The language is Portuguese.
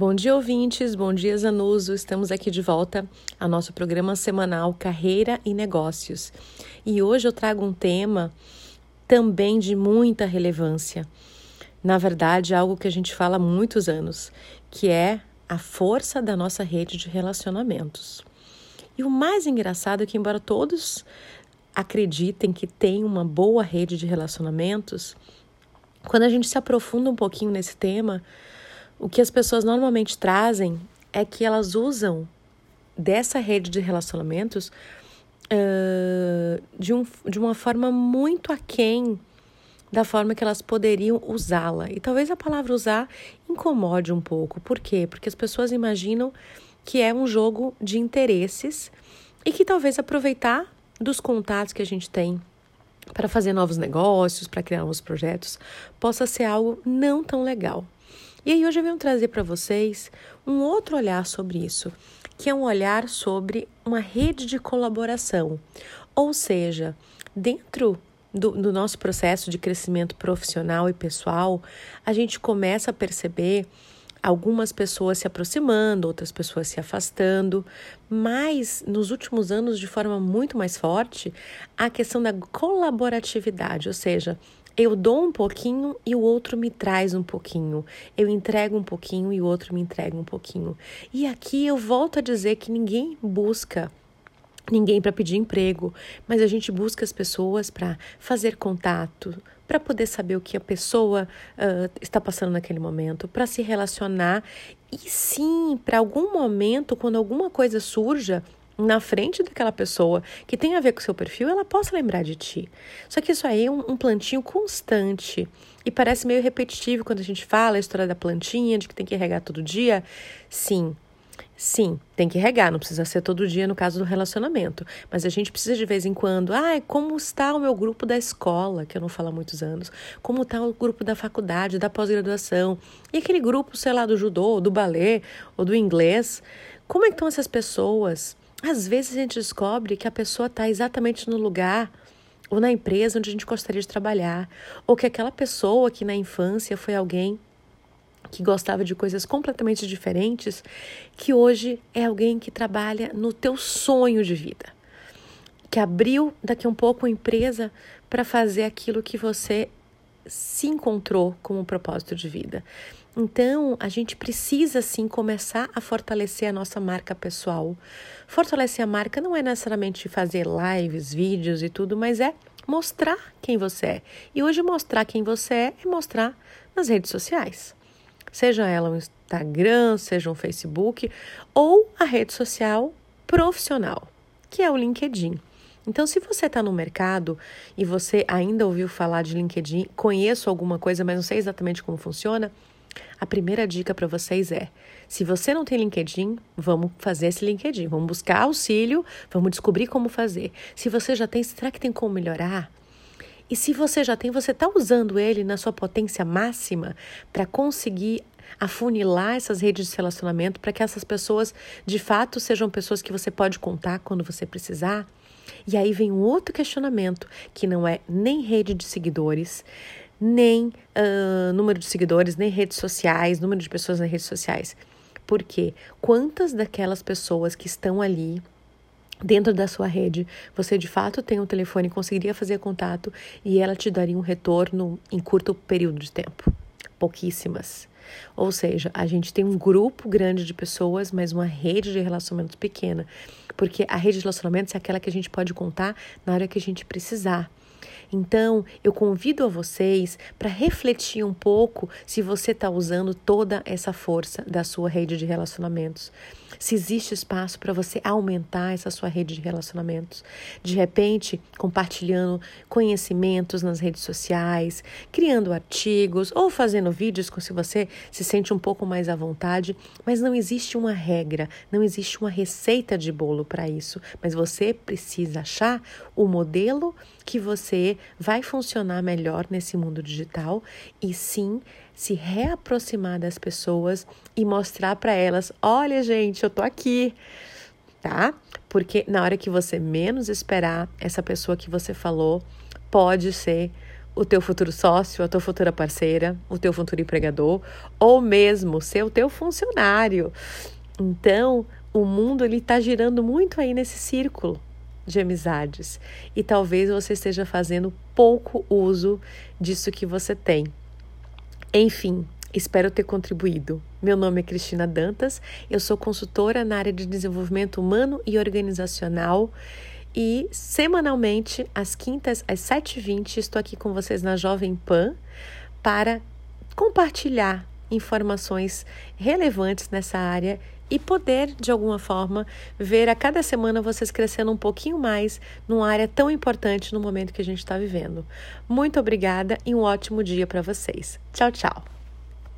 Bom dia, ouvintes. Bom dia, Zanuso. Estamos aqui de volta ao nosso programa semanal Carreira e Negócios. E hoje eu trago um tema também de muita relevância. Na verdade, algo que a gente fala há muitos anos, que é a força da nossa rede de relacionamentos. E o mais engraçado é que, embora todos acreditem que tem uma boa rede de relacionamentos, quando a gente se aprofunda um pouquinho nesse tema, o que as pessoas normalmente trazem é que elas usam dessa rede de relacionamentos uh, de, um, de uma forma muito aquém da forma que elas poderiam usá-la. E talvez a palavra usar incomode um pouco. Por quê? Porque as pessoas imaginam que é um jogo de interesses e que talvez aproveitar dos contatos que a gente tem para fazer novos negócios, para criar novos projetos, possa ser algo não tão legal. E aí hoje eu venho trazer para vocês um outro olhar sobre isso, que é um olhar sobre uma rede de colaboração. Ou seja, dentro do, do nosso processo de crescimento profissional e pessoal, a gente começa a perceber algumas pessoas se aproximando, outras pessoas se afastando, mas nos últimos anos, de forma muito mais forte, a questão da colaboratividade, ou seja, eu dou um pouquinho e o outro me traz um pouquinho. Eu entrego um pouquinho e o outro me entrega um pouquinho. E aqui eu volto a dizer que ninguém busca ninguém para pedir emprego, mas a gente busca as pessoas para fazer contato, para poder saber o que a pessoa uh, está passando naquele momento, para se relacionar e sim, para algum momento, quando alguma coisa surja, na frente daquela pessoa que tem a ver com o seu perfil, ela possa lembrar de ti. Só que isso aí é um, um plantio constante. E parece meio repetitivo quando a gente fala a história da plantinha, de que tem que regar todo dia. Sim, Sim, tem que regar, não precisa ser todo dia no caso do relacionamento, mas a gente precisa de vez em quando, ah, como está o meu grupo da escola, que eu não falo há muitos anos, como está o grupo da faculdade, da pós-graduação, e aquele grupo, sei lá, do judô, do balé ou do inglês, como é que estão essas pessoas? Às vezes a gente descobre que a pessoa está exatamente no lugar ou na empresa onde a gente gostaria de trabalhar, ou que aquela pessoa que na infância foi alguém que gostava de coisas completamente diferentes, que hoje é alguém que trabalha no teu sonho de vida, que abriu daqui a um pouco uma empresa para fazer aquilo que você se encontrou como um propósito de vida. Então, a gente precisa sim começar a fortalecer a nossa marca pessoal. Fortalecer a marca não é necessariamente fazer lives, vídeos e tudo, mas é mostrar quem você é. E hoje mostrar quem você é é mostrar nas redes sociais. Seja ela um Instagram, seja um Facebook ou a rede social profissional, que é o LinkedIn. Então, se você está no mercado e você ainda ouviu falar de LinkedIn, conheço alguma coisa, mas não sei exatamente como funciona, a primeira dica para vocês é: se você não tem LinkedIn, vamos fazer esse LinkedIn, vamos buscar auxílio, vamos descobrir como fazer. Se você já tem, será que tem como melhorar? E se você já tem, você está usando ele na sua potência máxima para conseguir afunilar essas redes de relacionamento para que essas pessoas de fato sejam pessoas que você pode contar quando você precisar? E aí vem um outro questionamento, que não é nem rede de seguidores, nem uh, número de seguidores, nem redes sociais, número de pessoas nas redes sociais. Por quê? Quantas daquelas pessoas que estão ali dentro da sua rede, você de fato tem um telefone conseguiria fazer contato e ela te daria um retorno em curto período de tempo? Pouquíssimas. Ou seja, a gente tem um grupo grande de pessoas, mas uma rede de relacionamentos pequena. Porque a rede de relacionamentos é aquela que a gente pode contar na hora que a gente precisar. Então, eu convido a vocês para refletir um pouco se você está usando toda essa força da sua rede de relacionamentos. Se existe espaço para você aumentar essa sua rede de relacionamentos. De repente, compartilhando conhecimentos nas redes sociais, criando artigos ou fazendo vídeos se você se sente um pouco mais à vontade. Mas não existe uma regra, não existe uma receita de bolo para isso. Mas você precisa achar o modelo que você vai funcionar melhor nesse mundo digital e sim se reaproximar das pessoas e mostrar para elas: olha, gente, eu tô aqui, tá? Porque na hora que você menos esperar, essa pessoa que você falou pode ser o teu futuro sócio, a tua futura parceira, o teu futuro empregador, ou mesmo ser o teu funcionário. Então, o mundo ele está girando muito aí nesse círculo de amizades e talvez você esteja fazendo pouco uso disso que você tem. Enfim, espero ter contribuído. Meu nome é Cristina Dantas, eu sou consultora na área de desenvolvimento humano e organizacional e semanalmente, às quintas, às 7h20, estou aqui com vocês na Jovem Pan para compartilhar informações relevantes nessa área e poder, de alguma forma, ver a cada semana vocês crescendo um pouquinho mais numa área tão importante no momento que a gente está vivendo. Muito obrigada e um ótimo dia para vocês. Tchau, tchau.